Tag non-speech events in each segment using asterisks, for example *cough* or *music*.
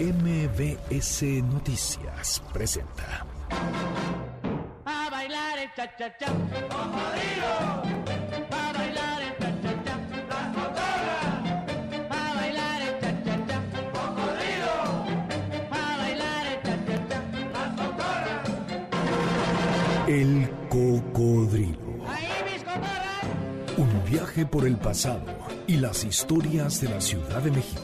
MBS Noticias presenta. A bailar el cha cha cha. A bailar el cha cha cha. Las motoras. A bailar el cha cha cha. A bailar el cha cha cha. Las motoras. El cocodrilo. Ahí mis cotorras. Un viaje por el pasado y las historias de la Ciudad de México.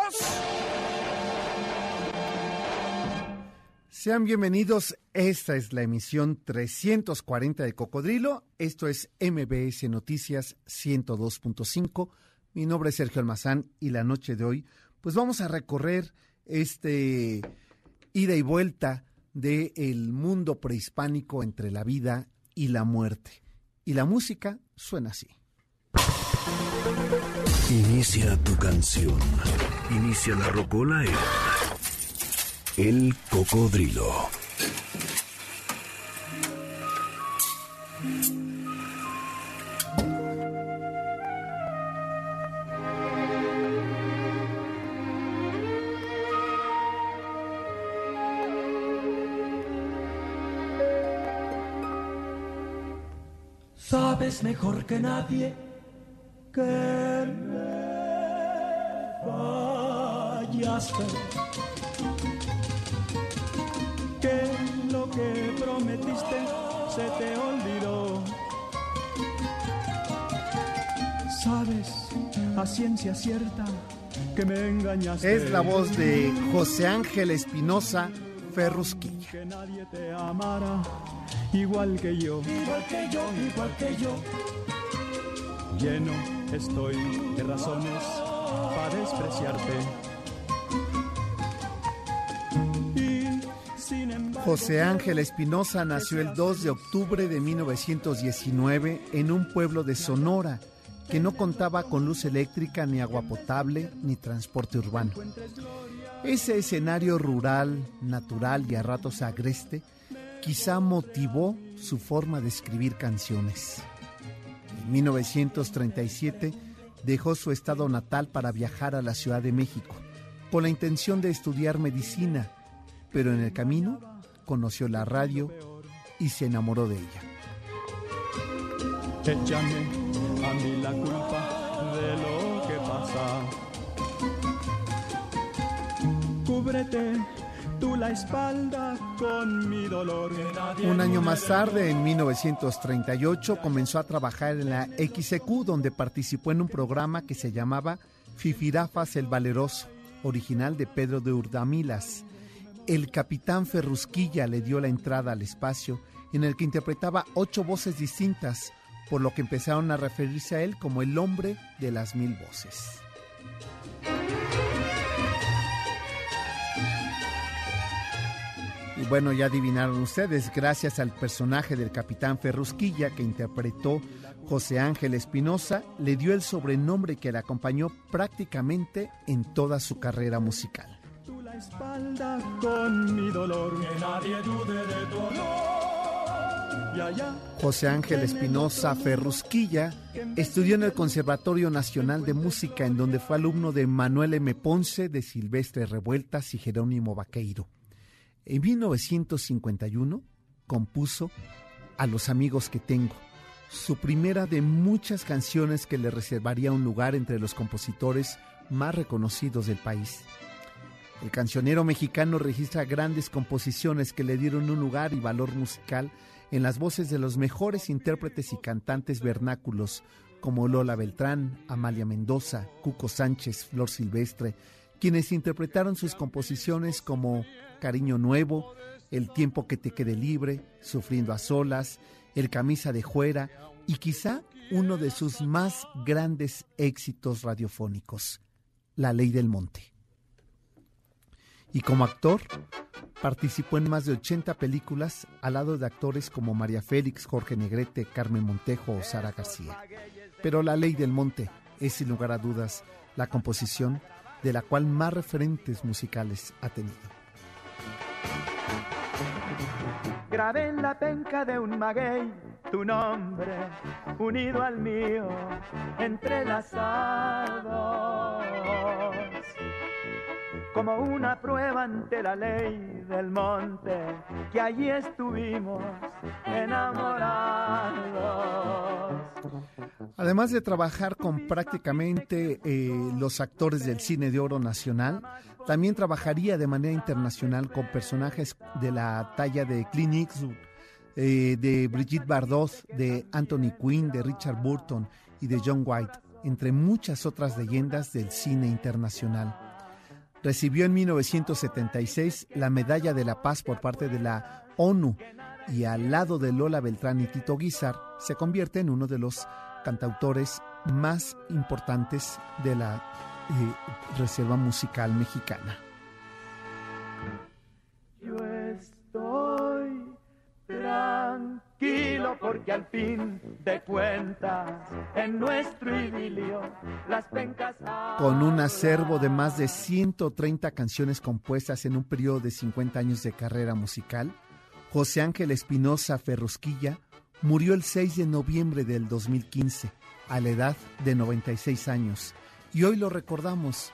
Sean bienvenidos, esta es la emisión 340 de Cocodrilo, esto es MBS Noticias 102.5, mi nombre es Sergio Almazán y la noche de hoy pues vamos a recorrer este ida y vuelta del el mundo prehispánico entre la vida y la muerte. Y la música suena así. Inicia tu canción. Inicia la rocola en El Cocodrilo. Sabes mejor que nadie que me fallaste. Que prometiste se te olvidó. Sabes a ciencia cierta que me engañaste. Es la voz de José Ángel Espinosa Ferrusquilla. Que nadie te amara igual que yo. Igual que yo, igual que yo. Lleno estoy de razones para despreciarte. José Ángel Espinosa nació el 2 de octubre de 1919 en un pueblo de Sonora que no contaba con luz eléctrica, ni agua potable, ni transporte urbano. Ese escenario rural, natural y a ratos agreste quizá motivó su forma de escribir canciones. En 1937 dejó su estado natal para viajar a la Ciudad de México con la intención de estudiar medicina, pero en el camino conoció la radio y se enamoró de ella. Échame a mí la culpa de lo que pasa. Cúbrete tú la espalda con mi dolor. Un año más tarde, en 1938, comenzó a trabajar en la XEQ, donde participó en un programa que se llamaba Fifirafas el Valeroso, original de Pedro de Urdamilas. El capitán Ferrusquilla le dio la entrada al espacio, en el que interpretaba ocho voces distintas, por lo que empezaron a referirse a él como el hombre de las mil voces. Y bueno, ya adivinaron ustedes, gracias al personaje del capitán Ferrusquilla que interpretó José Ángel Espinosa, le dio el sobrenombre que le acompañó prácticamente en toda su carrera musical. La espalda con mi dolor. Que nadie dude de tu honor. Y allá José Ángel Espinosa Ferrusquilla estudió en el Conservatorio Nacional de Música, en donde fue alumno de Manuel M. Ponce, de Silvestre Revueltas y Jerónimo Vaqueiro. En 1951 compuso A los amigos que tengo, su primera de muchas canciones que le reservaría un lugar entre los compositores más reconocidos del país. El cancionero mexicano registra grandes composiciones que le dieron un lugar y valor musical en las voces de los mejores intérpretes y cantantes vernáculos como Lola Beltrán, Amalia Mendoza, Cuco Sánchez, Flor Silvestre, quienes interpretaron sus composiciones como Cariño Nuevo, El tiempo que te quede libre, Sufriendo a solas, El camisa de juera y quizá uno de sus más grandes éxitos radiofónicos, La ley del monte. Y como actor participó en más de 80 películas al lado de actores como María Félix, Jorge Negrete, Carmen Montejo o Sara García. Pero La Ley del Monte es sin lugar a dudas la composición de la cual más referentes musicales ha tenido. Grabé en la penca de un maguey tu nombre unido al mío, entrelazados como una prueba ante la ley del monte, que allí estuvimos enamorados. Además de trabajar con prácticamente eh, los actores del cine de oro nacional, también trabajaría de manera internacional con personajes de la talla de Clint Eastwood, eh, de Brigitte Bardot, de Anthony Quinn, de Richard Burton y de John White, entre muchas otras leyendas del cine internacional. Recibió en 1976 la Medalla de la Paz por parte de la ONU y al lado de Lola Beltrán y Tito Guizar se convierte en uno de los cantautores más importantes de la eh, Reserva Musical Mexicana. Tranquilo porque al fin de cuentas en nuestro idilio las pencas Con un acervo de más de 130 canciones compuestas en un periodo de 50 años de carrera musical, José Ángel Espinosa Ferrusquilla murió el 6 de noviembre del 2015 a la edad de 96 años y hoy lo recordamos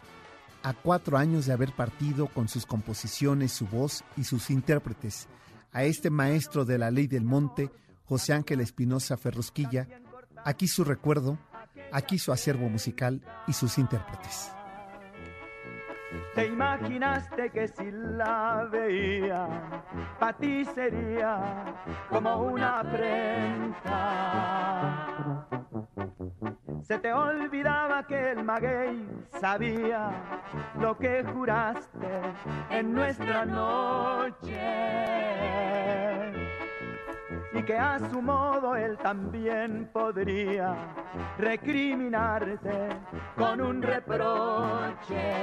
a cuatro años de haber partido con sus composiciones, su voz y sus intérpretes. A este maestro de la ley del monte, José Ángel Espinosa Ferrusquilla, aquí su recuerdo, aquí su acervo musical y sus intérpretes. Te imaginaste que si la veía, para ti sería como una afrenta. Se te olvidaba que el maguey sabía lo que juraste en nuestra noche. Y que a su modo él también podría recriminarte con un reproche.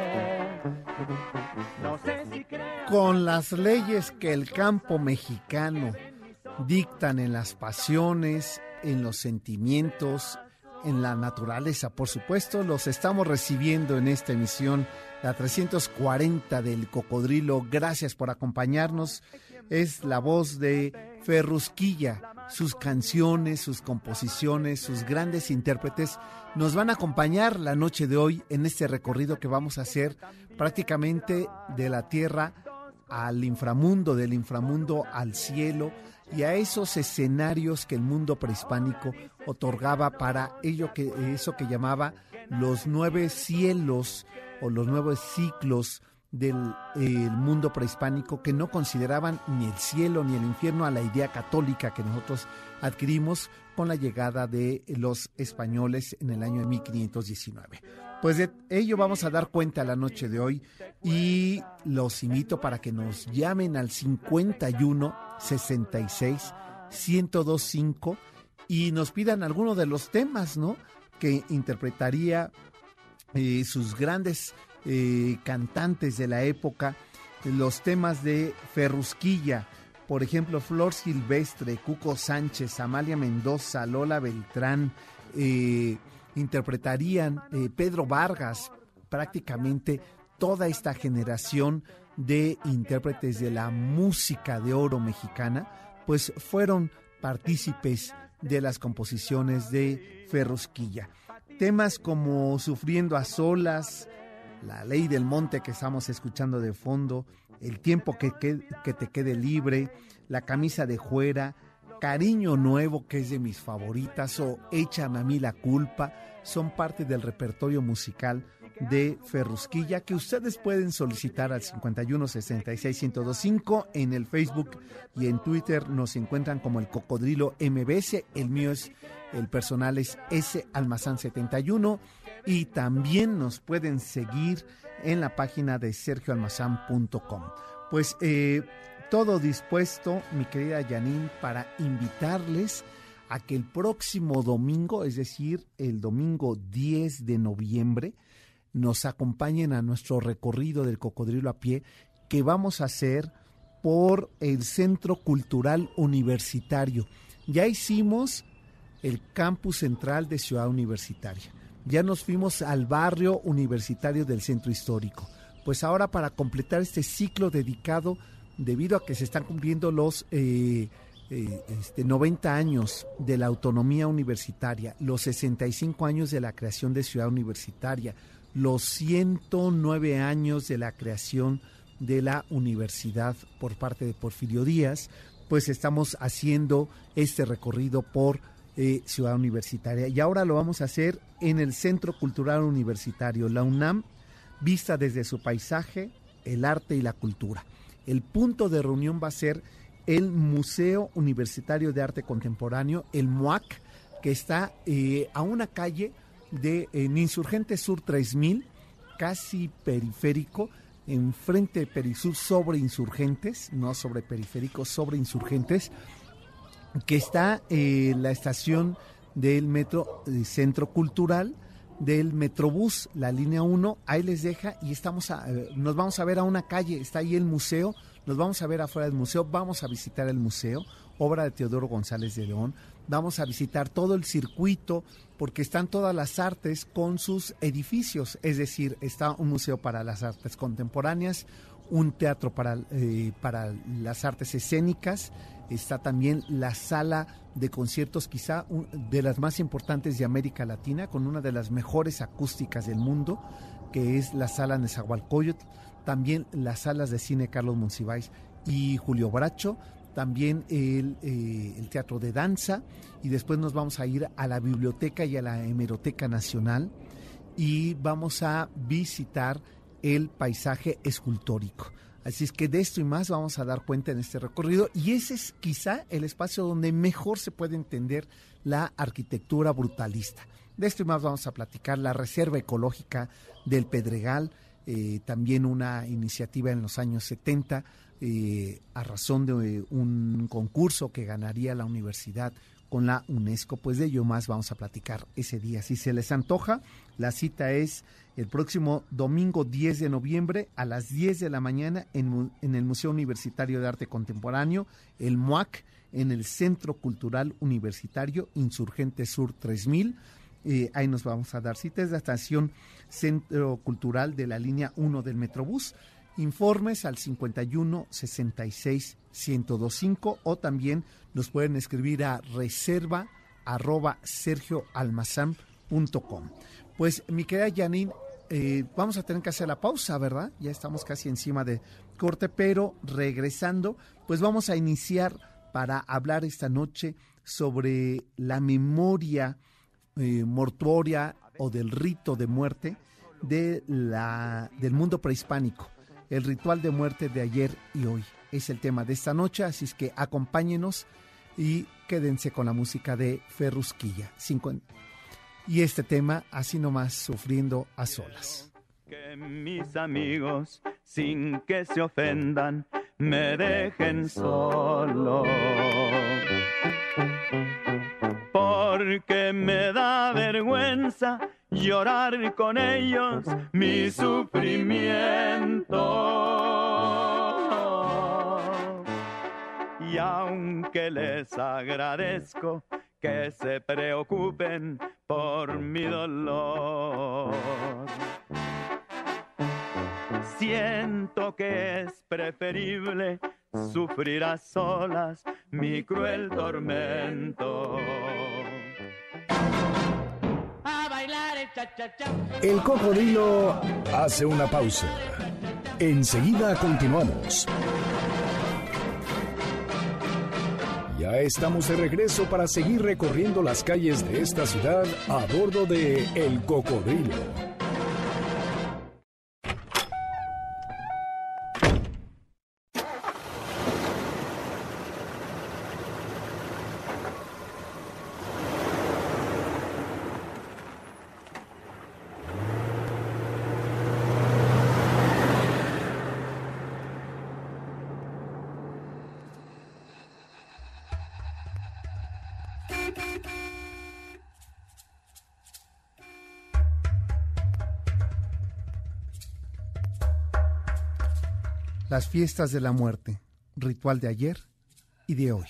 No sé si. Con las leyes que el campo mexicano dictan en las pasiones, en los sentimientos, en la naturaleza, por supuesto, los estamos recibiendo en esta emisión, la 340 del Cocodrilo. Gracias por acompañarnos. Es la voz de Ferrusquilla. Sus canciones, sus composiciones, sus grandes intérpretes nos van a acompañar la noche de hoy en este recorrido que vamos a hacer prácticamente de la tierra al inframundo, del inframundo al cielo y a esos escenarios que el mundo prehispánico otorgaba para ello que eso que llamaba los nueve cielos o los nueve ciclos del eh, mundo prehispánico que no consideraban ni el cielo ni el infierno a la idea católica que nosotros adquirimos con la llegada de los españoles en el año de 1519. Pues de ello vamos a dar cuenta la noche de hoy y los invito para que nos llamen al 51 66 1025 y nos pidan alguno de los temas, ¿no? Que interpretaría eh, sus grandes eh, cantantes de la época, los temas de Ferrusquilla, por ejemplo, Flor Silvestre, Cuco Sánchez, Amalia Mendoza, Lola Beltrán, eh, interpretarían eh, Pedro Vargas, prácticamente toda esta generación de intérpretes de la música de oro mexicana, pues fueron partícipes de las composiciones de Ferrusquilla. Temas como Sufriendo a solas, La ley del monte que estamos escuchando de fondo, El tiempo que, que, que te quede libre, La camisa de juera, Cariño Nuevo, que es de mis favoritas, o Échame a mí la culpa, son parte del repertorio musical de Ferrusquilla que ustedes pueden solicitar al 51 66 1025 en el Facebook y en Twitter nos encuentran como el Cocodrilo MBS, el mío es el personal es S Almazán 71 y también nos pueden seguir en la página de sergioalmazán.com. Pues eh, todo dispuesto, mi querida Janine, para invitarles a que el próximo domingo, es decir, el domingo 10 de noviembre, nos acompañen a nuestro recorrido del cocodrilo a pie que vamos a hacer por el Centro Cultural Universitario. Ya hicimos el campus central de Ciudad Universitaria. Ya nos fuimos al barrio universitario del centro histórico. Pues ahora para completar este ciclo dedicado, debido a que se están cumpliendo los eh, eh, este, 90 años de la autonomía universitaria, los 65 años de la creación de Ciudad Universitaria, los 109 años de la creación de la universidad por parte de Porfirio Díaz, pues estamos haciendo este recorrido por eh, Ciudad Universitaria. Y ahora lo vamos a hacer en el Centro Cultural Universitario, la UNAM, vista desde su paisaje, el arte y la cultura. El punto de reunión va a ser el Museo Universitario de Arte Contemporáneo, el MUAC, que está eh, a una calle de en Sur 3000, casi periférico, enfrente de Perisur sobre insurgentes, no sobre periféricos, sobre insurgentes, que está eh, la estación del metro eh, Centro Cultural, del Metrobús, la línea 1, ahí les deja y estamos a, eh, nos vamos a ver a una calle, está ahí el museo, nos vamos a ver afuera del museo, vamos a visitar el museo, obra de Teodoro González de León, vamos a visitar todo el circuito porque están todas las artes con sus edificios, es decir, está un museo para las artes contemporáneas, un teatro para, eh, para las artes escénicas, está también la sala de conciertos quizá de las más importantes de América Latina, con una de las mejores acústicas del mundo, que es la sala Nezahualcóyotl, también las salas de cine Carlos Monsiváis y Julio Bracho, también el, eh, el, teatro de danza y después nos vamos a ir a la biblioteca y a la hemeroteca nacional y vamos a visitar el paisaje escultórico. Así es que de esto y más vamos a dar cuenta en este recorrido y ese es quizá el espacio donde mejor se puede entender la arquitectura brutalista. De esto y más vamos a platicar la Reserva Ecológica del Pedregal, eh, también una iniciativa en los años 70 eh, a razón de un concurso que ganaría la universidad con la UNESCO, pues de ello más vamos a platicar ese día. Si se les antoja, la cita es el próximo domingo 10 de noviembre a las 10 de la mañana en, el Museo Universitario de Arte Contemporáneo, el MUAC, en el Centro Cultural Universitario Insurgente Sur 3000. Eh, ahí nos vamos a dar cita. Es la estación Centro Cultural de la línea 1 del Metrobús. Informes al 51 66 1025 o también nos pueden escribir a reserva arroba. Pues mi querida Janine, eh, vamos a tener que hacer la pausa, ¿verdad? Ya estamos casi encima de corte, pero regresando, pues vamos a iniciar para hablar esta noche sobre la memoria eh, mortuoria o del rito de muerte de la, del mundo prehispánico. El ritual de muerte de ayer y hoy es el tema de esta noche, así es que acompáñenos y quédense con la música de Ferrusquilla. y este tema, así nomás, sufriendo a solas. Que mis amigos, sin que se ofendan, me dejen solo porque me da vergüenza llorar con ellos mi sufrimiento. Y aunque les agradezco que se preocupen por mi dolor, siento que es preferible sufrir a solas mi cruel tormento. El cocodrilo hace una pausa. Enseguida continuamos. Ya estamos de regreso para seguir recorriendo las calles de esta ciudad a bordo de El Cocodrilo. Las fiestas de la muerte, ritual de ayer y de hoy.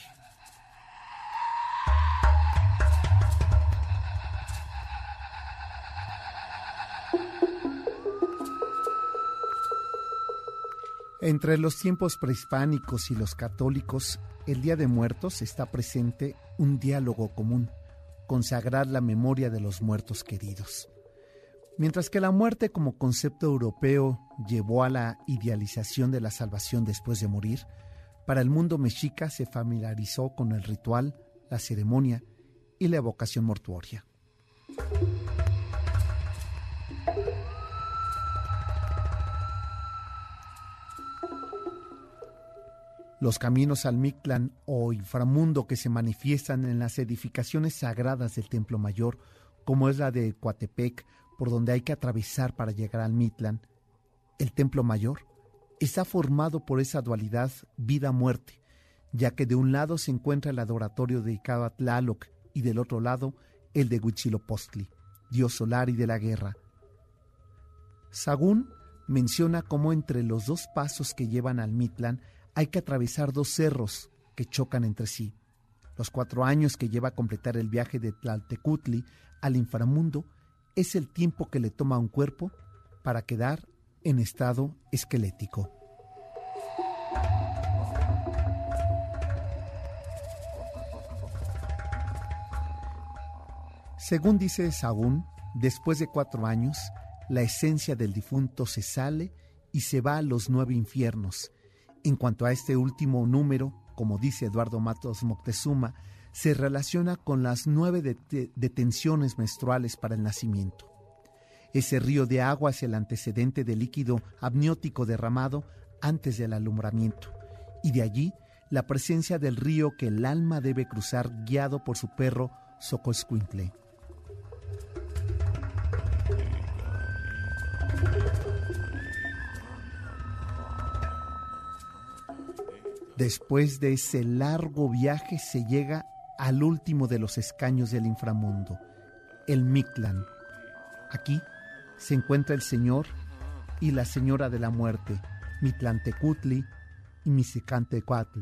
Entre los tiempos prehispánicos y los católicos, el Día de Muertos está presente un diálogo común, consagrar la memoria de los muertos queridos. Mientras que la muerte como concepto europeo llevó a la idealización de la salvación después de morir, para el mundo mexica se familiarizó con el ritual, la ceremonia y la evocación mortuoria. Los caminos al Mictlán o inframundo que se manifiestan en las edificaciones sagradas del Templo Mayor, como es la de Coatepec, por donde hay que atravesar para llegar al Mictlán, el Templo Mayor, está formado por esa dualidad vida-muerte, ya que de un lado se encuentra el adoratorio dedicado a Tlaloc y del otro lado el de Huitzilopochtli, dios solar y de la guerra. Sagún menciona cómo entre los dos pasos que llevan al Mictlán hay que atravesar dos cerros que chocan entre sí. Los cuatro años que lleva a completar el viaje de Tlaltecutli al inframundo es el tiempo que le toma a un cuerpo para quedar en estado esquelético. Según dice Saúl, después de cuatro años, la esencia del difunto se sale y se va a los nueve infiernos, en cuanto a este último número, como dice Eduardo Matos Moctezuma, se relaciona con las nueve detenciones menstruales para el nacimiento. Ese río de agua es el antecedente del líquido amniótico derramado antes del alumbramiento, y de allí la presencia del río que el alma debe cruzar guiado por su perro Socoscuintle. Después de ese largo viaje se llega al último de los escaños del inframundo, el Mictlán. Aquí se encuentra el Señor y la Señora de la Muerte, Mitlantecutli y Misicantecuatl,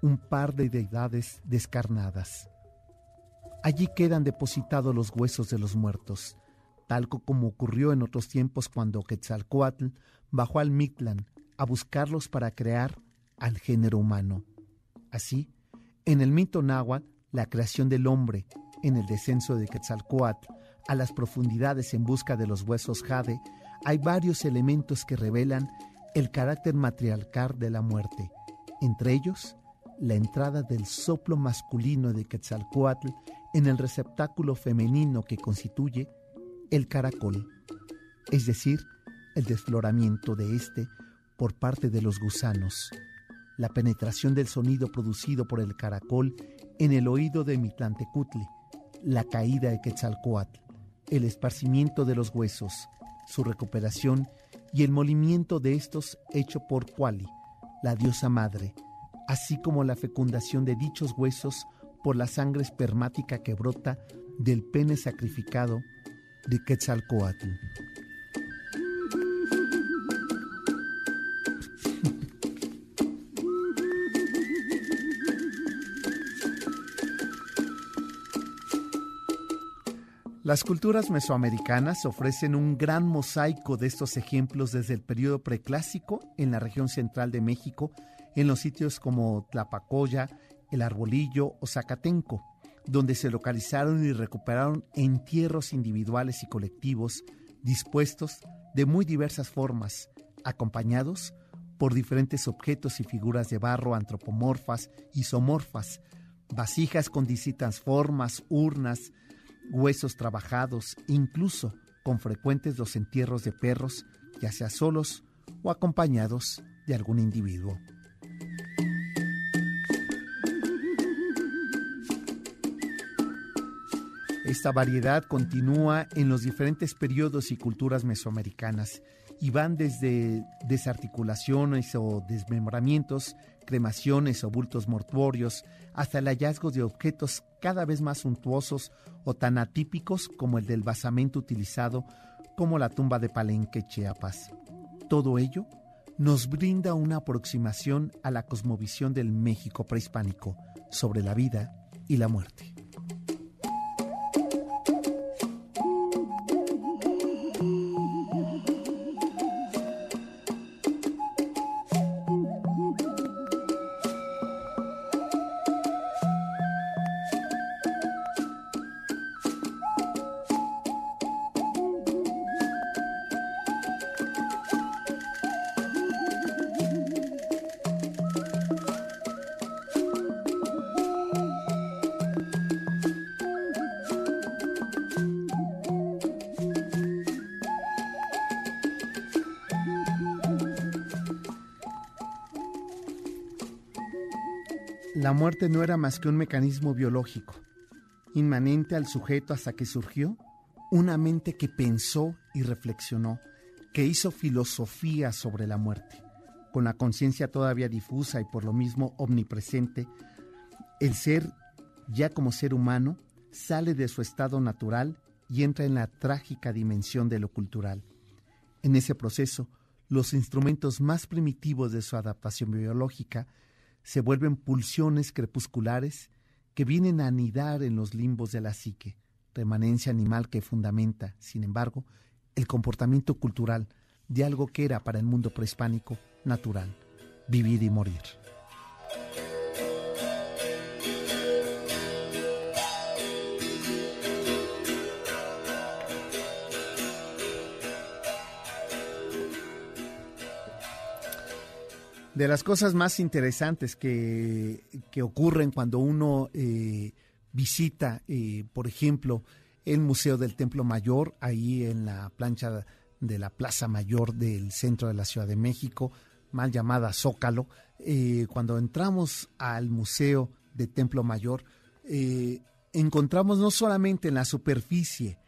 un par de deidades descarnadas. Allí quedan depositados los huesos de los muertos, tal como ocurrió en otros tiempos cuando Quetzalcoatl bajó al Mictlán a buscarlos para crear al género humano. Así, en el mito náhuatl, la creación del hombre, en el descenso de Quetzalcoatl a las profundidades en busca de los huesos jade, hay varios elementos que revelan el carácter matriarcal de la muerte, entre ellos la entrada del soplo masculino de Quetzalcoatl en el receptáculo femenino que constituye el caracol, es decir, el desfloramiento de éste por parte de los gusanos. La penetración del sonido producido por el caracol en el oído de Mitlantecutli, la caída de Quetzalcoatl, el esparcimiento de los huesos, su recuperación y el molimiento de estos hecho por Kuali, la diosa madre, así como la fecundación de dichos huesos por la sangre espermática que brota del pene sacrificado de Quetzalcoatl. Las culturas mesoamericanas ofrecen un gran mosaico de estos ejemplos desde el periodo preclásico en la región central de México, en los sitios como Tlapacoya, El Arbolillo o Zacatenco, donde se localizaron y recuperaron entierros individuales y colectivos dispuestos de muy diversas formas, acompañados por diferentes objetos y figuras de barro antropomorfas, isomorfas, vasijas con distintas formas, urnas, huesos trabajados, incluso con frecuentes los entierros de perros, ya sea solos o acompañados de algún individuo. Esta variedad continúa en los diferentes periodos y culturas mesoamericanas y van desde desarticulaciones o desmembramientos, cremaciones o bultos mortuorios, hasta el hallazgo de objetos cada vez más suntuosos o tan atípicos como el del basamento utilizado como la tumba de Palenque, Chiapas. Todo ello nos brinda una aproximación a la cosmovisión del México prehispánico sobre la vida y la muerte. La muerte no era más que un mecanismo biológico, inmanente al sujeto hasta que surgió una mente que pensó y reflexionó, que hizo filosofía sobre la muerte. Con la conciencia todavía difusa y por lo mismo omnipresente, el ser, ya como ser humano, sale de su estado natural y entra en la trágica dimensión de lo cultural. En ese proceso, los instrumentos más primitivos de su adaptación biológica se vuelven pulsiones crepusculares que vienen a anidar en los limbos de la psique, remanencia animal que fundamenta, sin embargo, el comportamiento cultural de algo que era para el mundo prehispánico natural, vivir y morir. De las cosas más interesantes que, que ocurren cuando uno eh, visita, eh, por ejemplo, el Museo del Templo Mayor, ahí en la plancha de la Plaza Mayor del centro de la Ciudad de México, mal llamada Zócalo, eh, cuando entramos al Museo de Templo Mayor, encontramos no solamente en la superficie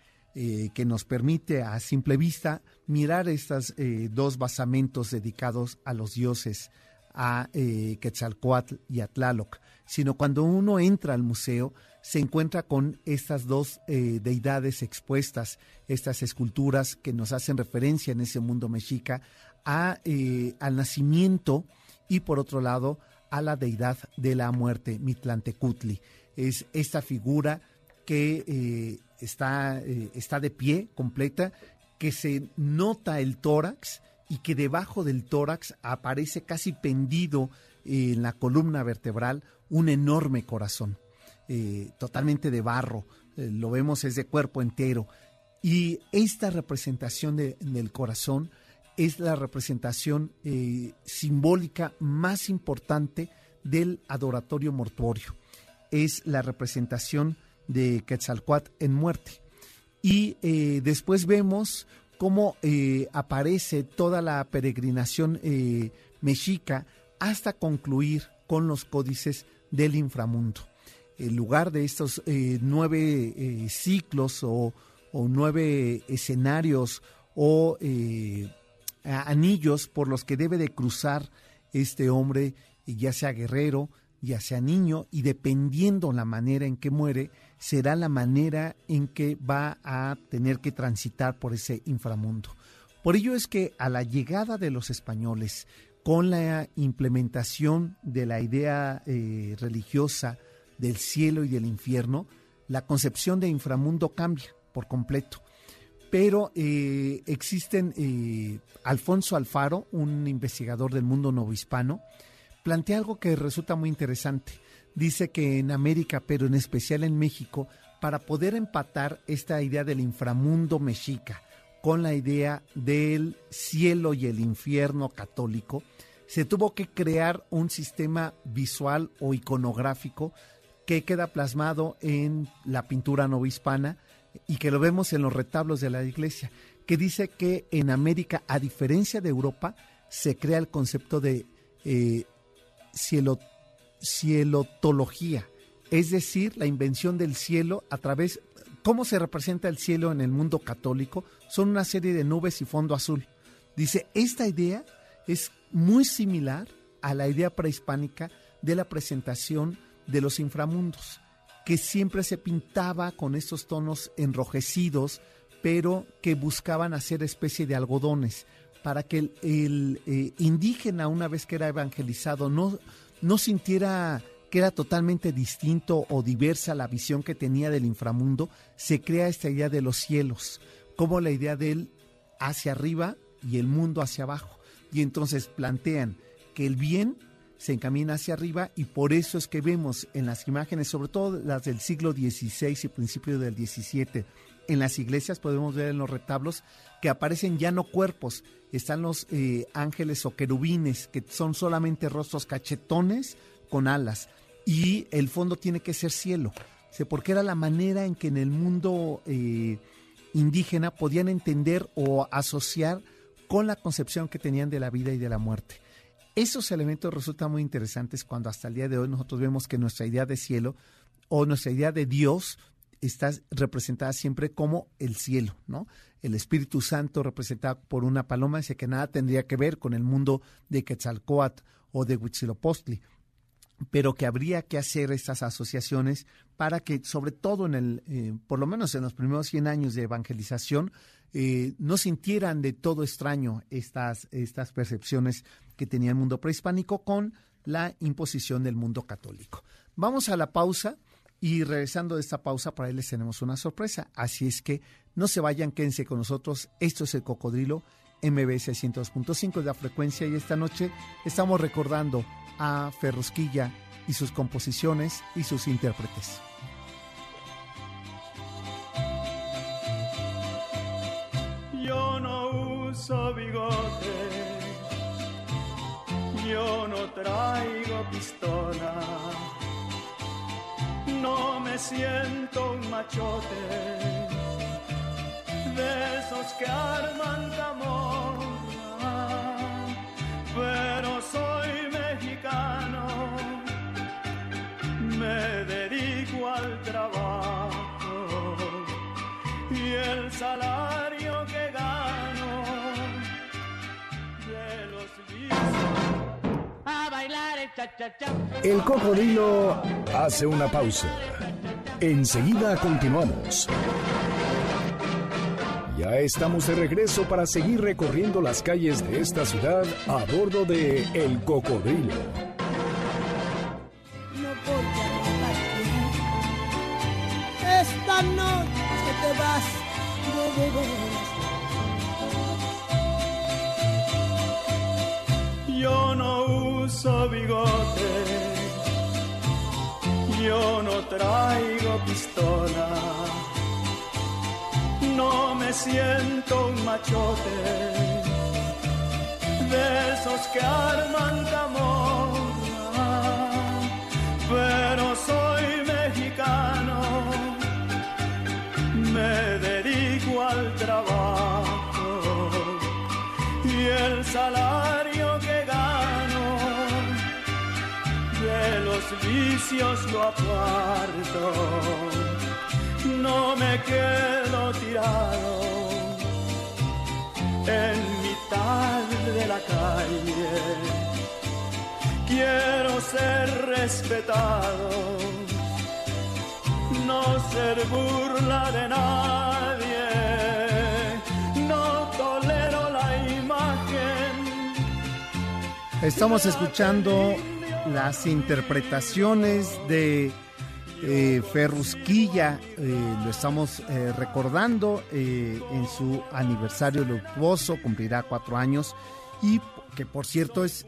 que nos permite a simple vista mirar estos dos basamentos dedicados a los dioses a eh, Quetzalcoatl y a Tlaloc, sino cuando uno entra al museo se encuentra con estas dos eh, deidades expuestas, estas esculturas que nos hacen referencia en ese mundo mexica a, eh, al nacimiento y por otro lado a la deidad de la muerte, Mitlantecutli. Es esta figura que está, está de pie completa, que se nota el tórax, y que debajo del tórax aparece casi pendido en la columna vertebral un enorme corazón, eh, totalmente de barro, eh, lo vemos es de cuerpo entero. Y esta representación del corazón es la representación eh, simbólica más importante del adoratorio mortuorio. Es la representación de Quetzalcoatl en muerte. Y después vemos cómo eh, aparece toda la peregrinación eh, mexica hasta concluir con los códices del inframundo. En lugar de estos eh, nueve ciclos o, o, nueve escenarios o anillos por los que debe de cruzar este hombre, ya sea guerrero, ya sea niño, y dependiendo la manera en que muere, será la manera en que va a tener que transitar por ese inframundo. Por ello es que a la llegada de los españoles, con la implementación de la idea eh, religiosa del cielo y del infierno, la concepción de inframundo cambia por completo. Pero eh, existen, eh, Alfonso Alfaro, un investigador del mundo novohispano, plantea algo que resulta muy interesante. Dice que en América, pero en especial en México, para poder empatar esta idea del inframundo mexica con la idea del cielo y el infierno católico, se tuvo que crear un sistema visual o iconográfico que queda plasmado en la pintura novohispana y que lo vemos en los retablos de la iglesia, que dice que en América, a diferencia de Europa, se crea el concepto de eh, cielo cielotología, es decir, la invención del cielo a través, ¿cómo se representa el cielo en el mundo católico? Son una serie de nubes y fondo azul. Dice, esta idea es muy similar a la idea prehispánica de la presentación de los inframundos, que siempre se pintaba con estos tonos enrojecidos, pero que buscaban hacer especie de algodones para que el, eh, indígena, una vez que era evangelizado, no, no sintiera que era totalmente distinto o diversa la visión que tenía del inframundo, se crea esta idea de los cielos, como la idea del hacia arriba y el mundo hacia abajo. Y entonces plantean que el bien se encamina hacia arriba y por eso es que vemos en las imágenes, sobre todo las del siglo XVI y principio del XVII, en las iglesias podemos ver en los retablos que aparecen ya no cuerpos, están los eh, ángeles o querubines, que son solamente rostros cachetones con alas, y el fondo tiene que ser cielo, porque era la manera en que en el mundo eh, indígena podían entender o asociar con la concepción que tenían de la vida y de la muerte. Esos elementos resultan muy interesantes cuando hasta el día de hoy nosotros vemos que nuestra idea de cielo o nuestra idea de Dios está representada siempre como el cielo, ¿no? El Espíritu Santo representado por una paloma dice que nada tendría que ver con el mundo de Quetzalcoatl o de Huitzilopochtli, pero que habría que hacer estas asociaciones para que, sobre todo en el, eh, por lo menos en los primeros 100 años de evangelización, eh, no sintieran de todo extraño estas, estas percepciones que tenía el mundo prehispánico con la imposición del mundo católico. Vamos a la pausa y regresando de esta pausa, para él les tenemos una sorpresa. Así es que no se vayan, quédense con nosotros. Esto es el Cocodrilo MB 600.5 de la frecuencia y esta noche estamos recordando a Ferrusquilla y sus composiciones y sus intérpretes. Yo no uso bigote, yo no traigo pistola no me siento un machote. De esos que arman camorra, pero soy mexicano, me dedico al trabajo y el salario que gano de los A bailar el cha-cha-cha. El cocodrilo hace una pausa. Enseguida continuamos. Ya estamos de regreso para seguir recorriendo las calles de esta ciudad a bordo de El Cocodrilo. Escuchando las interpretaciones de eh, Ferrusquilla, eh, lo estamos eh, recordando en su aniversario luctuoso, cumplirá cuatro años y que por cierto es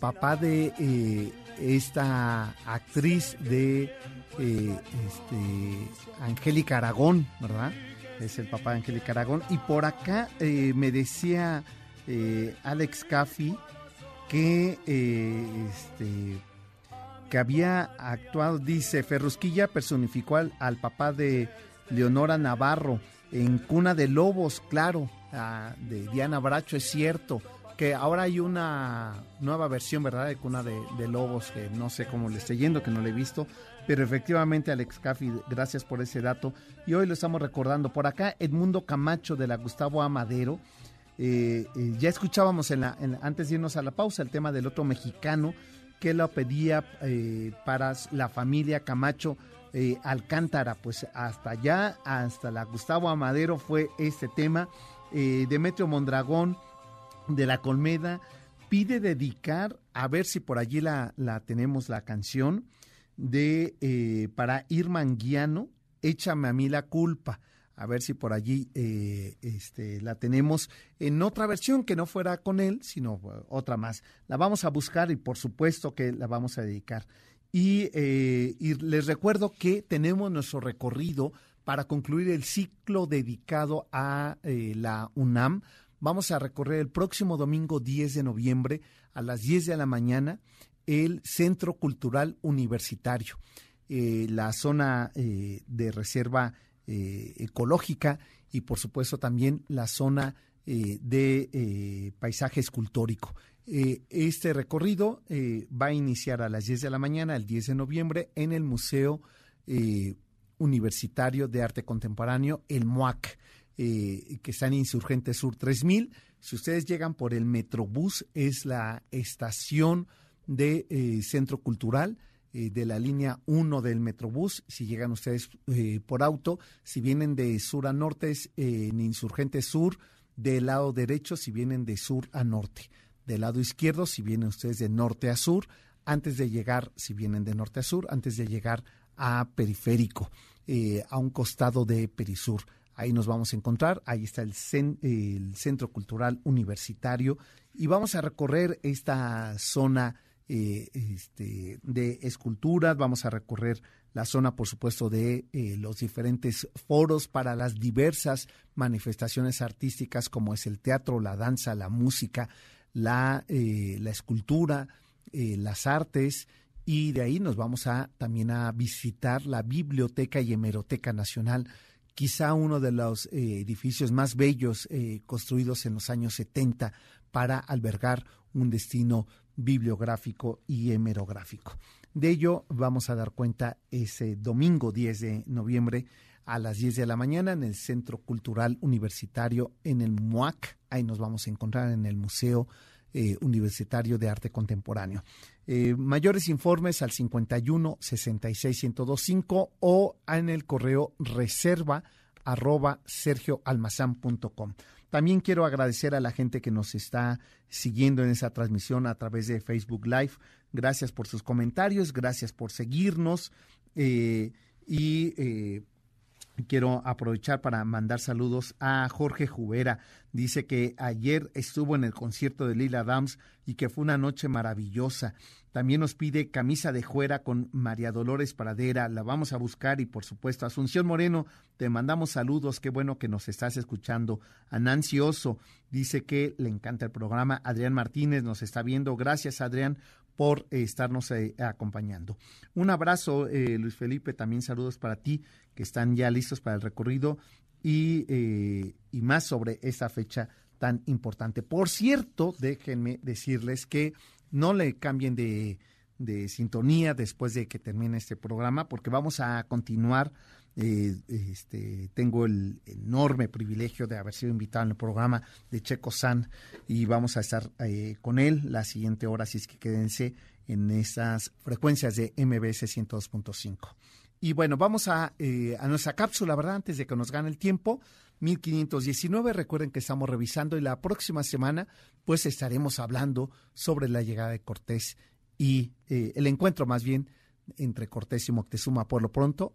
papá de esta actriz de este, Angélica Aragón, ¿verdad? Es el papá de Angélica Aragón. Y por acá me decía Alex Caffi que eh, este, que había actuado, dice, Ferrusquilla personificó al, papá de Leonora Navarro en Cuna de Lobos, claro, ah, de Diana Bracho, es cierto, que ahora hay una nueva versión, ¿verdad?, de Cuna de, Lobos, que no sé cómo le esté yendo, que no le he visto, pero efectivamente, Alex Caffi, gracias por ese dato, y hoy lo estamos recordando. Por acá, Edmundo Camacho de la Gustavo Amadero, eh, eh, ya escuchábamos en la, en antes de irnos a la pausa el tema del otro mexicano que lo pedía eh, para la familia Camacho Alcántara. Pues hasta allá, hasta la Gustavo Amadero fue este tema. Demetrio Mondragón de la Colmeda pide dedicar, a ver si por allí la, tenemos la canción, de para Irma Guiano, Échame a mí la culpa. A ver si por allí eh, este, la tenemos en otra versión que no fuera con él, sino eh, otra más. La vamos a buscar y por supuesto que la vamos a dedicar. Y, y les recuerdo que tenemos nuestro recorrido para concluir el ciclo dedicado a la UNAM vamos a recorrer el próximo domingo 10 de noviembre a las 10 de la mañana el Centro Cultural Universitario, eh, la zona eh, de reserva eh, ecológica y por supuesto también la zona de paisaje escultórico. este recorrido va a iniciar a las 10 de la mañana, el 10 de noviembre, en el Museo Universitario de Arte Contemporáneo, el MUAC. Eh, que está en Insurgente Sur 3000. Si ustedes llegan por el Metrobús, es la estación de eh, Centro Cultural eh, de la línea 1 del Metrobús. Si llegan ustedes por auto, si vienen de sur a norte, es en Insurgente Sur, del lado derecho, si vienen de sur a norte. Del lado izquierdo, si vienen ustedes de norte a sur, antes de llegar, si vienen de norte a sur, antes de llegar a Periférico, a un costado de Perisur. Ahí nos vamos a encontrar, ahí está el, Centro Cultural Universitario y vamos a recorrer esta zona eh, este, de esculturas, vamos a recorrer la zona, por supuesto, de eh, los diferentes foros para las diversas manifestaciones artísticas como es el teatro, la danza, la música, la, eh, la escultura, las artes. Y de ahí nos vamos a también a visitar la Biblioteca y Hemeroteca Nacional quizá uno de los edificios más bellos construidos en los años 70 para albergar un destino bibliográfico y hemerográfico. De ello vamos a dar cuenta ese domingo 10 de noviembre a las 10 de la mañana en el Centro Cultural Universitario en el MUAC. Ahí nos vamos a encontrar en el Museo eh, Universitario de Arte Contemporáneo. Eh, mayores informes al 51 66 1025 o en el correo reserva arroba sergioalmazán.com. También quiero agradecer a la gente que nos está siguiendo en esa transmisión a través de Facebook Live. Gracias por sus comentarios, gracias por seguirnos eh, y quiero aprovechar para mandar saludos a Jorge Jubera. Dice que ayer estuvo en el concierto de Lila Dams y que fue una noche maravillosa. También nos pide camisa de juera con María Dolores Pradera. La vamos a buscar y por supuesto Asunción Moreno, te mandamos saludos. Qué bueno que nos estás escuchando. A Nancy Oso dice que le encanta el programa. Adrián Martínez nos está viendo. Gracias Adrián por estarnos eh, acompañando. Un abrazo, eh, Luis Felipe, también saludos para ti, que están ya listos para el recorrido y, eh, y más sobre esta fecha tan importante. Por cierto, déjenme decirles que no le cambien de, de sintonía después de que termine este programa, porque vamos a continuar eh, este, tengo el enorme privilegio de haber sido invitado en el programa de Checo San y vamos a estar eh, con él la siguiente hora, así es que quédense en esas frecuencias de MBS 102.5. Y bueno, vamos a, eh, a nuestra cápsula, ¿verdad? Antes de que nos gane el tiempo, 1519. Recuerden que estamos revisando y la próxima semana, pues estaremos hablando sobre la llegada de Cortés y el encuentro más bien entre Cortés y Moctezuma. Por lo pronto,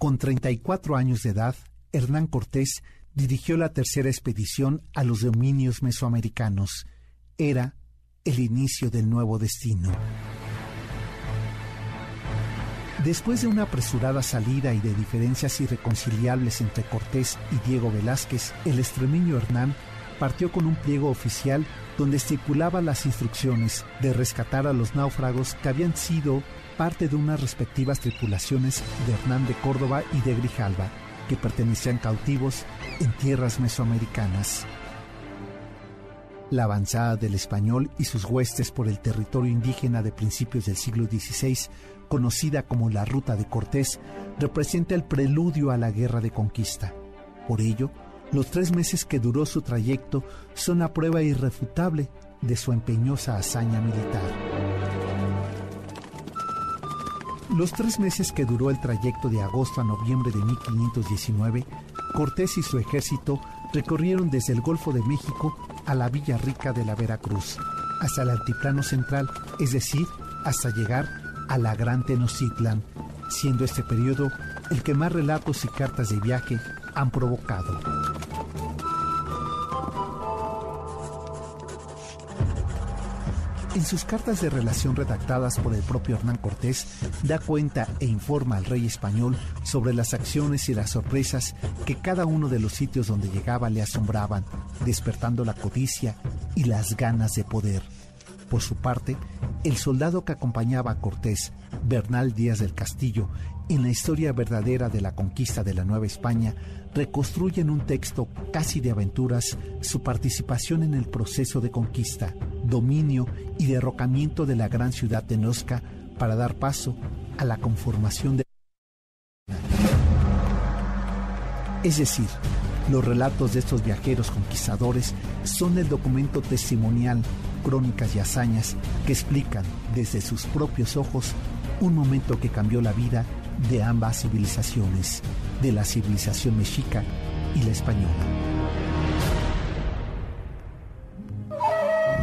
Con 34 años de edad, Hernán Cortés dirigió la tercera expedición a los dominios mesoamericanos. Era el inicio del nuevo destino. Después de una apresurada salida y de diferencias irreconciliables entre Cortés y Diego Velázquez, el extremeño Hernán partió con un pliego oficial donde estipulaba las instrucciones de rescatar a los náufragos que habían sido parte de unas respectivas tripulaciones de Hernán de Córdoba y de Grijalva, que pertenecían cautivos en tierras mesoamericanas. La avanzada del español y sus huestes por el territorio indígena de principios del siglo XVI, conocida como la Ruta de Cortés, representa el preludio a la guerra de conquista. Por ello, los tres meses que duró su trayecto son la prueba irrefutable de su empeñosa hazaña militar. Los tres meses que duró el trayecto de agosto a noviembre de 1519, Cortés y su ejército recorrieron desde el Golfo de México a la Villa Rica de la Veracruz, hasta el altiplano central, es decir, hasta llegar a la Gran Tenochtitlan, siendo este periodo el que más relatos y cartas de viaje han provocado. En sus cartas de relación redactadas por el propio Hernán Cortés, da cuenta e informa al rey español sobre las acciones y las sorpresas que cada uno de los sitios donde llegaba le asombraban, despertando la codicia y las ganas de poder. Por su parte, el soldado que acompañaba a Cortés, Bernal Díaz del Castillo, en la historia verdadera de la conquista de la Nueva España, reconstruye en un texto casi de aventuras su participación en el proceso de conquista, dominio y derrocamiento de la gran ciudad de Nosca para dar paso a la conformación de... Es decir, los relatos de estos viajeros conquistadores son el documento testimonial, crónicas y hazañas que explican desde sus propios ojos un momento que cambió la vida de ambas civilizaciones, de la civilización mexica y la española.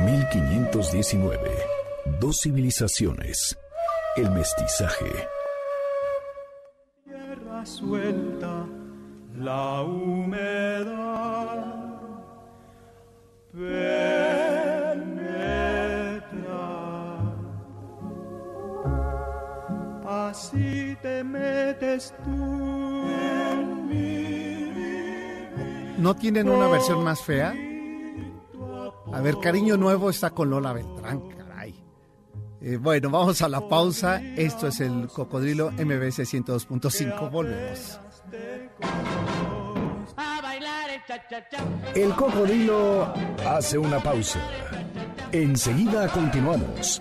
1519. Dos civilizaciones. El mestizaje. Tierra suelta, la humedad penetra. Así te metes tú en mi ¿No tienen una versión más fea? A ver, Cariño Nuevo está con Lola Beltrán, caray. Eh, bueno, vamos a la pausa. Esto es el Cocodrilo MBS 102.5. Volvemos. El cocodrilo hace una pausa. Enseguida continuamos.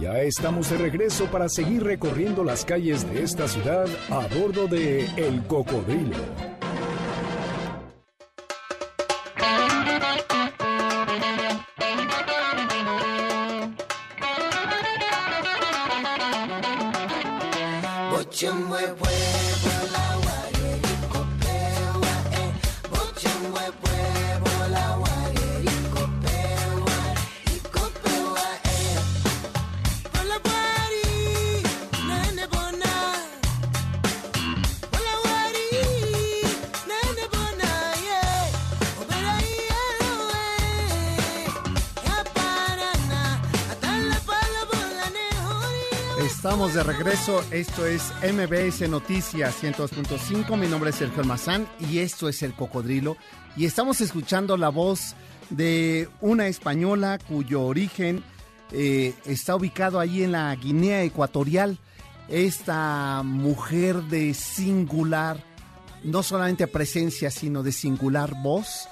Ya estamos de regreso para seguir recorriendo las calles de esta ciudad a bordo de El Cocodrilo. De regreso. Esto es MBS Noticias 102.5. Mi nombre es Sergio Almazán y esto es El Cocodrilo. Y estamos escuchando la voz de una española cuyo origen eh, está ubicado ahí en la Guinea Ecuatorial. Esta mujer de singular, no solamente presencia, sino de singular voz,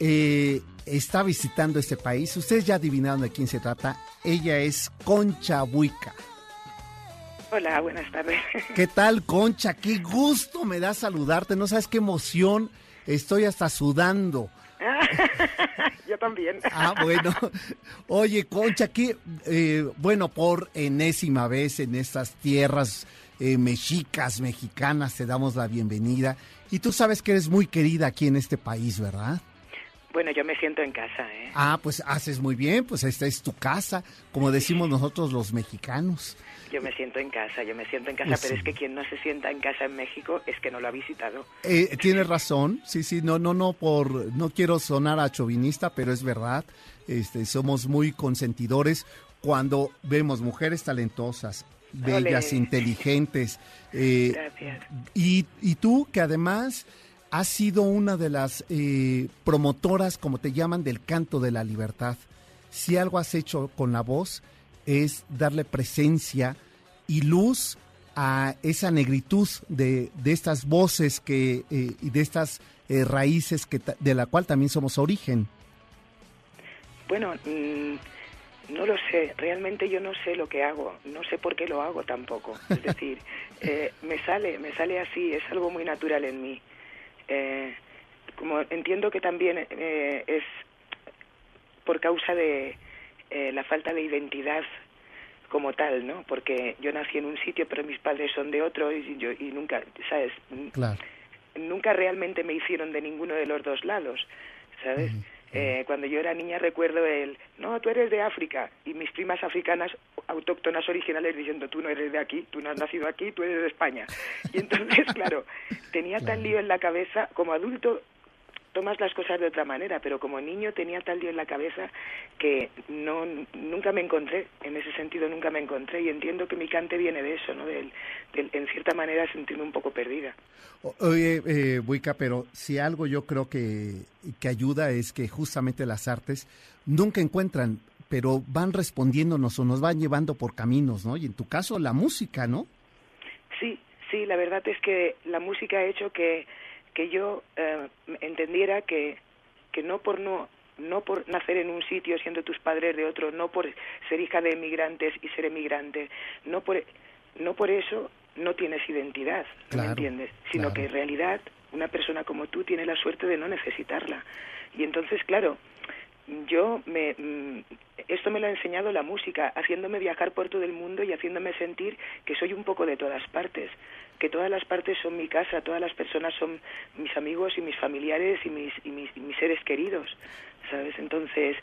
eh, está visitando este país. Ustedes ya adivinaron de quién se trata. Ella es Concha Buica. Hola, buenas tardes. ¿Qué *laughs* tal, Concha? Qué gusto me da saludarte. No sabes qué emoción. Estoy hasta sudando. *laughs* Yo también. Ah, bueno. Oye, Concha, que, eh, bueno, por enésima vez en estas tierras eh, mexicas, mexicanas, te damos la bienvenida. Y tú sabes que eres muy querida aquí en este país, ¿verdad? Bueno, yo me siento en casa, ¿eh? Ah, pues haces muy bien, pues esta es tu casa, como decimos nosotros los mexicanos. Yo me siento en casa, yo me siento en casa, pero es que quien no se sienta en casa en México es que no lo ha visitado. Eh, tienes razón, sí, sí, no, no, no, por, no quiero sonar a chauvinista, pero es verdad, este, somos muy consentidores cuando vemos mujeres talentosas, bellas, inteligentes, eh, Gracias. y, y tú que además has sido una de las eh, promotoras, como te llaman, del canto de la libertad. Si algo has hecho con la voz es darle presencia y luz a esa negritud de, de estas voces que eh, y de estas eh, raíces que de la cual también somos origen. Bueno, mm, no lo sé. Realmente yo no sé lo que hago. No sé por qué lo hago tampoco. Es decir, *laughs* eh, me sale, me sale así. Es algo muy natural en mí. Eh, como entiendo que también eh, es por causa de eh, la falta de identidad como tal, ¿no? Porque yo nací en un sitio, pero mis padres son de otro y yo y nunca, ¿sabes? Claro. nunca realmente me hicieron de ninguno de los dos lados, ¿sabes? Eh, cuando yo era niña recuerdo el, no, tú eres de África, y mis primas africanas autóctonas originales diciendo, tú no eres de aquí, tú no has nacido aquí, tú eres de España. Y entonces, *laughs* claro, tenía tal lío en la cabeza, como adulto tomas las cosas de otra manera, pero como niño tenía tal lío en la cabeza que no nunca me encontré, en ese sentido nunca me encontré y entiendo que mi cante viene de eso, ¿no? Del, del en cierta manera sentirme un poco perdida. Oye, eh, Buica, pero si algo yo creo que, que ayuda es que justamente las artes nunca encuentran, pero van respondiéndonos o nos van llevando por caminos, ¿no? Y en tu caso, la música, ¿no? Sí, sí, la verdad es que la música ha hecho que, que yo eh, entendiera que, que no por no no por nacer en un sitio siendo tus padres de otro, no por ser hija de emigrantes y ser emigrante, no por no por eso no tienes identidad, ¿no Claro, ¿me entiendes? Sino claro. que en realidad una persona como tú tiene la suerte de no necesitarla. Y entonces, claro, yo me mm, esto me lo ha enseñado la música, haciéndome viajar por todo el mundo y haciéndome sentir que soy un poco de todas partes, que todas las partes son mi casa, todas las personas son mis amigos y mis familiares y mis y mis, seres queridos, ¿sabes? Entonces,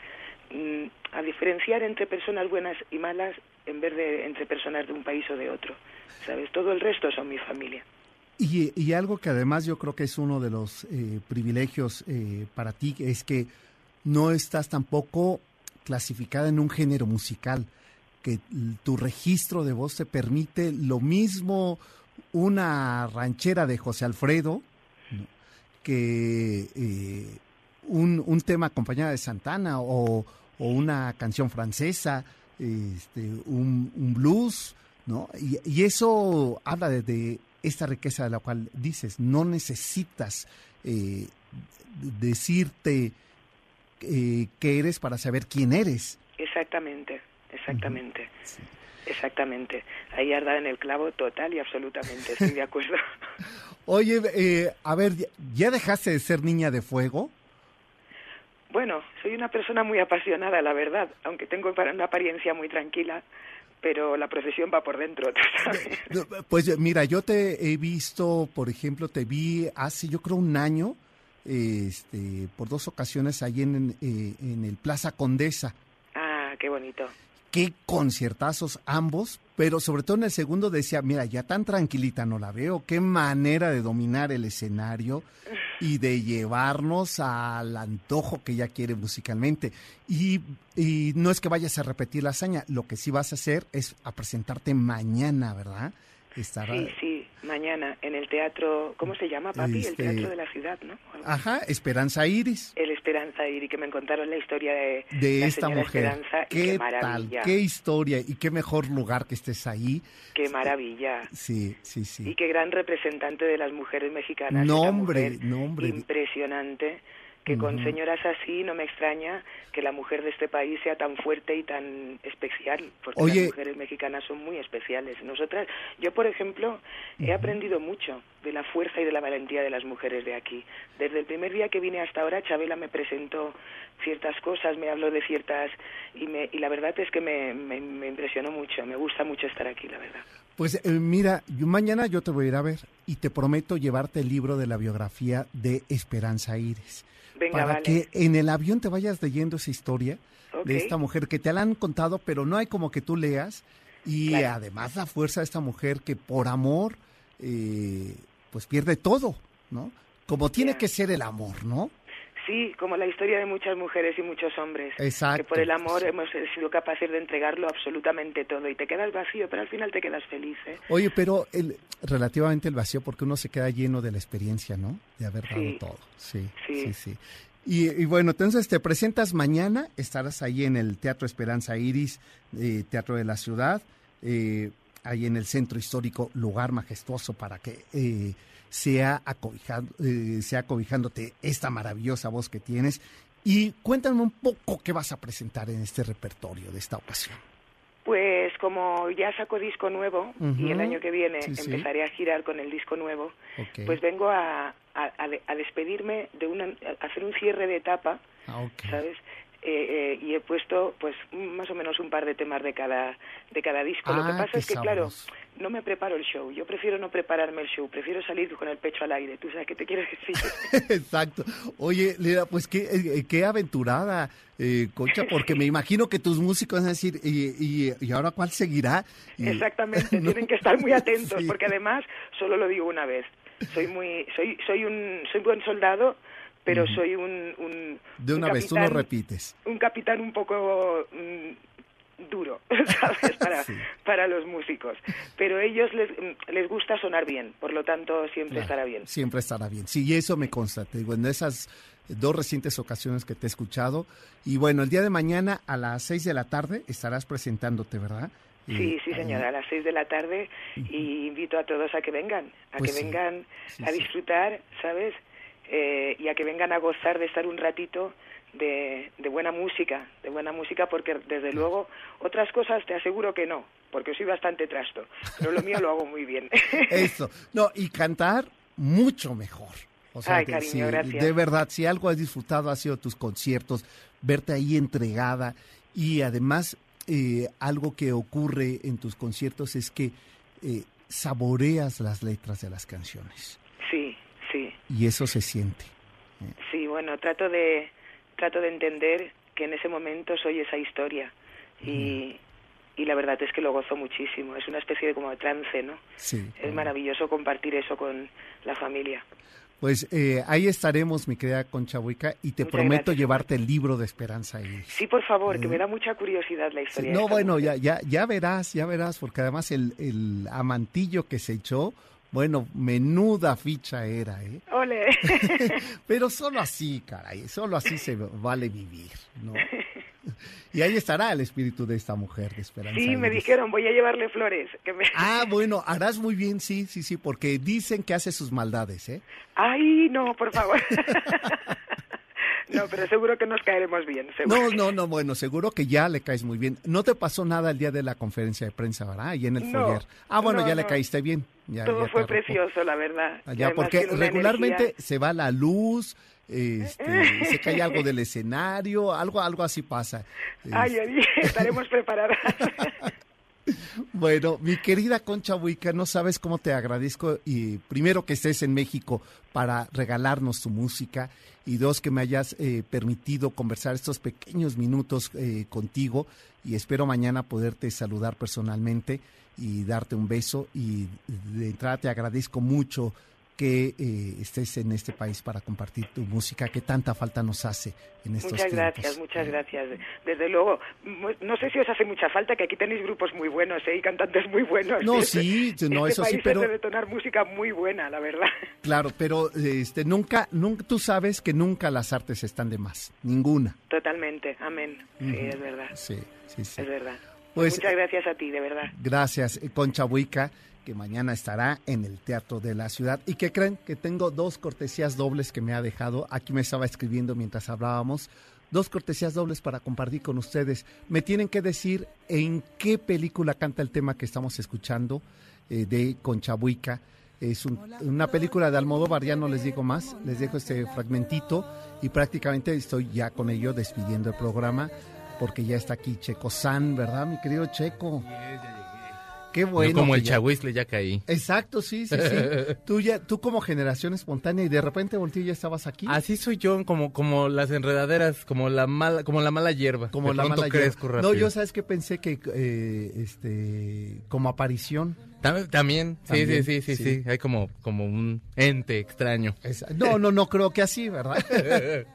mm, a diferenciar entre personas buenas y malas en vez de entre personas de un país o de otro, ¿sabes? Todo el resto son mi familia. Y, y algo que además yo creo que es uno de los eh, privilegios eh, para ti es que no estás tampoco clasificada en un género musical, que tu registro de voz te permite lo mismo una ranchera de José Alfredo que eh, un, un tema acompañada de Santana o, o una canción francesa, este, un, blues, ¿no? Y, eso habla de, de esta riqueza de la cual dices, no necesitas eh, decirte eh, qué eres para saber quién eres. Exactamente, exactamente. Exactamente. Ahí has dado en el clavo total y absolutamente, estoy de acuerdo. *laughs* Oye, eh, a ver, ¿ya- ¿ya dejaste de ser niña de fuego? Bueno, soy una persona muy apasionada, la verdad, aunque tengo una apariencia muy tranquila, pero la profesión va por dentro, ¿tú sabes? *laughs* Pues mira, yo te he visto, por ejemplo, te vi hace yo creo un año, este, por dos ocasiones ahí en, eh, en el Plaza Condesa. Ah, qué bonito. Qué conciertazos ambos, pero sobre todo en el segundo decía, mira, ya tan tranquilita no la veo, qué manera de dominar el escenario y de llevarnos al antojo que ella quiere musicalmente. Y, y no es que vayas a repetir la hazaña, lo que sí vas a hacer es a presentarte mañana, ¿verdad? Estará, Sí, sí, mañana en el teatro, ¿cómo se llama, papi? Este- El teatro de la ciudad, ¿no? Ajá, Esperanza Iris. El Esperanza y que me contaron la historia de, de la esta mujer. Esperanza y ¿Qué, qué tal? maravilla, ¿Qué historia? Y qué mejor lugar que estés ahí. qué maravilla. Sí, sí, sí. Y qué gran representante de las mujeres mexicanas. No, esa hombre, mujer no, hombre. Impresionante. Que con señoras así no me extraña que la mujer de este país sea tan fuerte y tan especial, porque Oye. las mujeres mexicanas son muy especiales. Nosotras, yo por ejemplo, he aprendido mucho de la fuerza y de la valentía de las mujeres de aquí. Desde el primer día que vine hasta ahora, Chabela me presentó ciertas cosas, me habló de ciertas y, me, y la verdad es que me, me, me impresionó mucho. Me gusta mucho estar aquí, la verdad. Pues eh, mira, yo- mañana yo te voy a ir a ver y te prometo llevarte el libro de la biografía de Esperanza Iris. Venga, para vale. que en el avión te vayas leyendo esa historia de esta mujer que te la han contado, pero no hay como que tú leas. Y Claro. además la fuerza de esta mujer que por amor, eh, pues pierde todo, ¿no? Como tiene que ser el amor, ¿no? Sí, como la historia de muchas mujeres y muchos hombres. Exacto. Que por el amor Sí. hemos sido capaces de entregarlo absolutamente todo y te quedas vacío, pero al final te quedas feliz. ¿eh? Oye, pero el, relativamente el vacío, porque uno se queda lleno de la experiencia, ¿no? De haber dado Sí. todo. Sí, Sí. sí, sí. Y, y bueno, entonces te presentas mañana, estarás ahí en el Teatro Esperanza Iris, eh, Teatro de la Ciudad. Eh, ahí en el centro histórico, lugar majestuoso para que eh, sea, acobijado, eh, sea acobijándote esta maravillosa voz que tienes. Y cuéntame un poco qué vas a presentar en este repertorio de esta ocasión. Pues como ya saco disco nuevo y el año que viene Sí, sí. empezaré a girar con el disco nuevo, pues vengo a, a, a de- a despedirme de una, a hacer un cierre de etapa, Ah. ¿sabes? Eh, eh, y he puesto pues más o menos un par de temas de cada de cada disco. Lo que Ah, pasa es que claro, no me preparo el show. Yo prefiero no prepararme el show, prefiero salir con el pecho al aire. ¿Tú sabes qué te quiero decir? *laughs* Exacto. Oye, Lera, pues qué, eh, qué aventurada, eh, Concha, *laughs* porque me imagino que tus músicos van a decir, ¿y, y, y ahora cuál seguirá? Y- *laughs* Exactamente, No. tienen que estar muy atentos Sí. porque además solo lo digo una vez. Soy muy soy soy un soy buen soldado, pero soy un, un De un una vez, tú lo capitán- repites. un capitán un poco mm, duro, *laughs* ¿sabes? Para, Sí. para los músicos. Pero a ellos les, les gusta sonar bien, por lo tanto siempre Claro, estará bien. Siempre estará bien. Sí, y eso me consta. Te digo, en esas dos recientes ocasiones que te he escuchado. Y bueno, el día de mañana a las seis de la tarde estarás presentándote, ¿verdad? Sí, sí, señora, a las seis de la tarde y invito a todos a que vengan, a Pues que sí, vengan sí, a disfrutar, ¿sabes? Eh, y a que vengan a gozar de estar un ratito de, de buena música, de buena música, porque desde luego otras cosas te aseguro que no, porque soy bastante trasto, pero lo mío lo hago muy bien. *laughs* Eso. No, y cantar mucho mejor. O sea, Ay, cariño, gracias. de verdad, si algo has disfrutado ha sido tus conciertos, verte ahí entregada y además eh, algo que ocurre en tus conciertos es que eh, saboreas las letras de las canciones. Y eso se siente. Sí, bueno, trato de trato de entender que en ese momento soy esa historia y, y la verdad es que lo gozo muchísimo. Es una especie de como de trance, ¿no? Sí. Es maravilloso compartir eso con la familia. Pues eh, ahí estaremos, mi querida Concha Huica, y te Muchas prometo gracias, llevarte el libro de Esperanza. Sí, por favor, que ¿Eh? me da mucha curiosidad la historia. no, bueno, mujer. ya, ya, ya verás, ya verás, porque además el, el amantillo que se echó, bueno, menuda ficha era, ¿eh? ¡Ole! *laughs* Pero solo así, caray, solo así se vale vivir, ¿no? Y ahí estará el espíritu de esta mujer de Esperanza. sí, me dijeron, voy a llevarle flores. Que me... Ah, bueno, harás muy bien, sí, sí, sí, porque dicen que hace sus maldades, ¿eh? ¡Ay, no, por favor! *laughs* no, pero seguro que nos caeremos bien. Seguro. No, no, no, bueno, seguro que ya le caes muy bien. No te pasó nada el día de la conferencia de prensa, ¿verdad? Y en el No, foyer. Ah, bueno, no, ya le caíste bien. Ya, Todo ya fue precioso, la verdad. Y Ya, porque regularmente energía- se va la luz, este, *laughs* se cae algo del escenario, algo, algo así pasa. Ay, Este, ay, estaremos *laughs* preparadas. Bueno, mi querida Concha Huica, no sabes cómo te agradezco y primero que estés en México para regalarnos tu música y dos que me hayas eh, permitido conversar estos pequeños minutos eh, contigo y espero mañana poderte saludar personalmente y darte un beso y de entrada te agradezco mucho que eh, estés en este país para compartir tu música que tanta falta nos hace en estos Muchas tiempos. gracias, muchas Eh, gracias. Desde luego, no sé si os hace mucha falta que aquí tenéis grupos muy buenos ¿eh? y cantantes muy buenos. No, Este- *laughs* sí, no, este eso sí, país pero- es de detonar música muy buena, la verdad. Claro, pero este nunca, nunca, tú sabes que nunca las artes están de más, ninguna. Totalmente, amén. Sí, es verdad, Sí, sí, sí. es verdad. Pues- Muchas gracias a ti, de verdad. Gracias, Concha Huica, que mañana estará en el Teatro de la Ciudad. ¿Y que creen? Que tengo dos cortesías dobles que me ha dejado. Aquí me estaba escribiendo mientras hablábamos. Dos cortesías dobles para compartir con ustedes. Me tienen que decir en qué película canta el tema que estamos escuchando eh, de Concha Huica. Es un- una película de Almodóvar, ya no les digo más, les dejo este fragmentito y prácticamente estoy ya con ello despidiendo el programa porque ya está aquí Checo San, ¿verdad, mi querido Checo? Qué bueno. Yo como el ya- chahuizle ya caí. Exacto, sí, sí, sí. *laughs* tú, ya, tú como generación espontánea y de repente volteé y ya estabas aquí. Así soy yo, como, como las enredaderas, como la mala, como la mala hierba. como De la mala crezco hierba. rápido. No, yo sabes que pensé que eh, este como aparición. Tam- También, sí, También, sí, sí, sí, sí. sí. Hay como, como un ente extraño. Esa- No, no, no creo que así, ¿verdad? *laughs*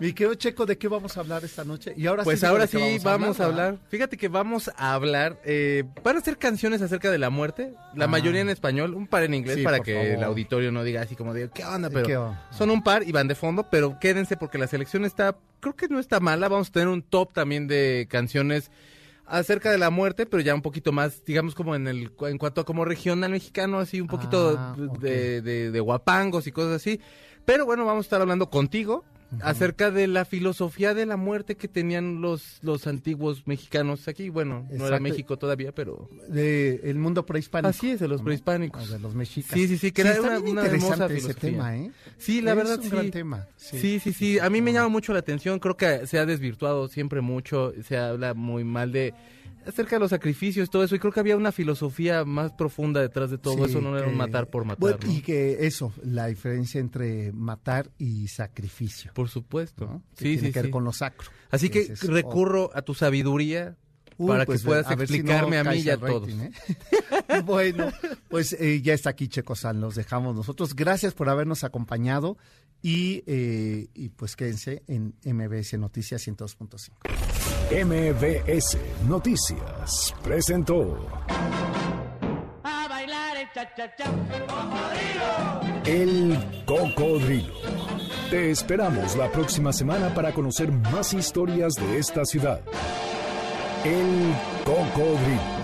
Mi querido Checo, ¿de qué vamos a hablar esta noche? Y ahora Pues sí, ahora ¿de qué sí vamos a hablar. Fíjate que vamos a hablar. Eh, van a ser canciones acerca de la muerte. La Ah. mayoría en español, un par en inglés Sí, para que favor. el auditorio no diga así como de ¿qué onda? Pero ¿Qué onda? son un par y van de fondo, pero quédense porque la selección está, creo que no está mala. Vamos a tener un top también de canciones acerca de la muerte, pero ya un poquito más, digamos, como en el en cuanto a como regional mexicano, así un poquito Ah, de, de, de guapangos y cosas así. Pero bueno, vamos a estar hablando contigo acerca de la filosofía de la muerte que tenían los, los antiguos mexicanos aquí. Bueno, no era Exacto. México todavía, pero... De el mundo prehispánico. Así es, de los prehispánicos. O de los mexicas. Sí, sí, sí, que era está una- una hermosa interesante ese filosofía. tema, ¿eh? Sí, la Es verdad un sí. gran tema. Sí, sí, sí. A mí me llama mucho la atención. Creo que se ha desvirtuado siempre mucho. Se habla muy mal de acerca de los sacrificios, todo eso. Y creo que había una filosofía más profunda detrás de todo Sí, eso. No era un matar por matar. Bueno, ¿no? Y que eso, la diferencia entre matar y sacrificio. Por supuesto. ¿no? Que Sí, tiene sí, que ver con lo sacro. Así que es- recurro a tu sabiduría para pues, que puedas a si no explicarme a mí y a todos. rating, ¿eh? *laughs* bueno, pues eh, ya está aquí Checo San, los dejamos nosotros. Gracias por habernos acompañado y, eh, y pues quédense en MBS Noticias 102.5. MBS Noticias presentó A bailar el cha-cha-cha. El Cocodrilo. Te esperamos la próxima semana para conocer más historias de esta ciudad. El Cocodrilo.